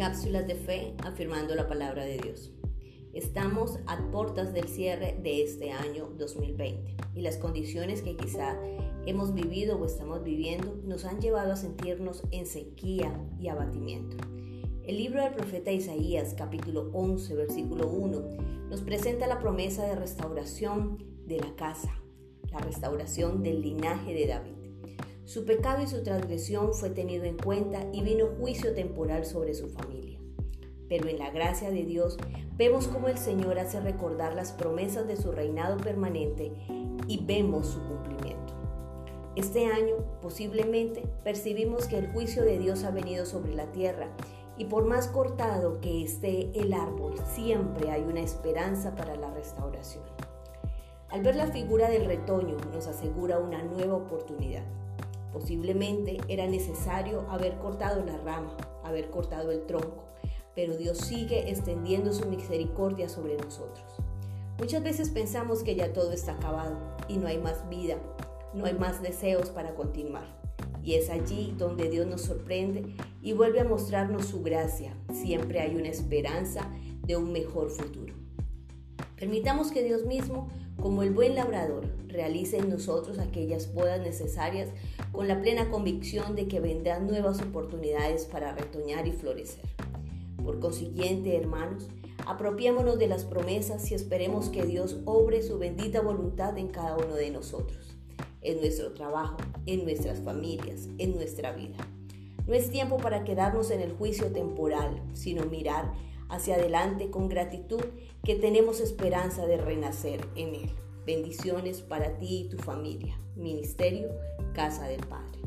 cápsulas de fe afirmando la palabra de Dios. Estamos a puertas del cierre de este año 2020 y las condiciones que quizá hemos vivido o estamos viviendo nos han llevado a sentirnos en sequía y abatimiento. El libro del profeta Isaías, capítulo 11, versículo 1, nos presenta la promesa de restauración de la casa, la restauración del linaje de David. Su pecado y su transgresión fue tenido en cuenta y vino juicio temporal sobre su familia. Pero en la gracia de Dios vemos cómo el Señor hace recordar las promesas de su reinado permanente y vemos su cumplimiento. Este año posiblemente percibimos que el juicio de Dios ha venido sobre la tierra y por más cortado que esté el árbol, siempre hay una esperanza para la restauración. Al ver la figura del retoño nos asegura una nueva oportunidad. Posiblemente era necesario haber cortado la rama, haber cortado el tronco, pero Dios sigue extendiendo su misericordia sobre nosotros. Muchas veces pensamos que ya todo está acabado y no hay más vida, no hay más deseos para continuar. Y es allí donde Dios nos sorprende y vuelve a mostrarnos su gracia. Siempre hay una esperanza de un mejor futuro. Permitamos que Dios mismo, como el buen labrador, realice en nosotros aquellas podas necesarias con la plena convicción de que vendrán nuevas oportunidades para retoñar y florecer. Por consiguiente, hermanos, apropiémonos de las promesas y esperemos que Dios obre su bendita voluntad en cada uno de nosotros, en nuestro trabajo, en nuestras familias, en nuestra vida. No es tiempo para quedarnos en el juicio temporal, sino mirar hacia adelante con gratitud que tenemos esperanza de renacer en Él. Bendiciones para ti y tu familia. Ministerio Casa del Padre.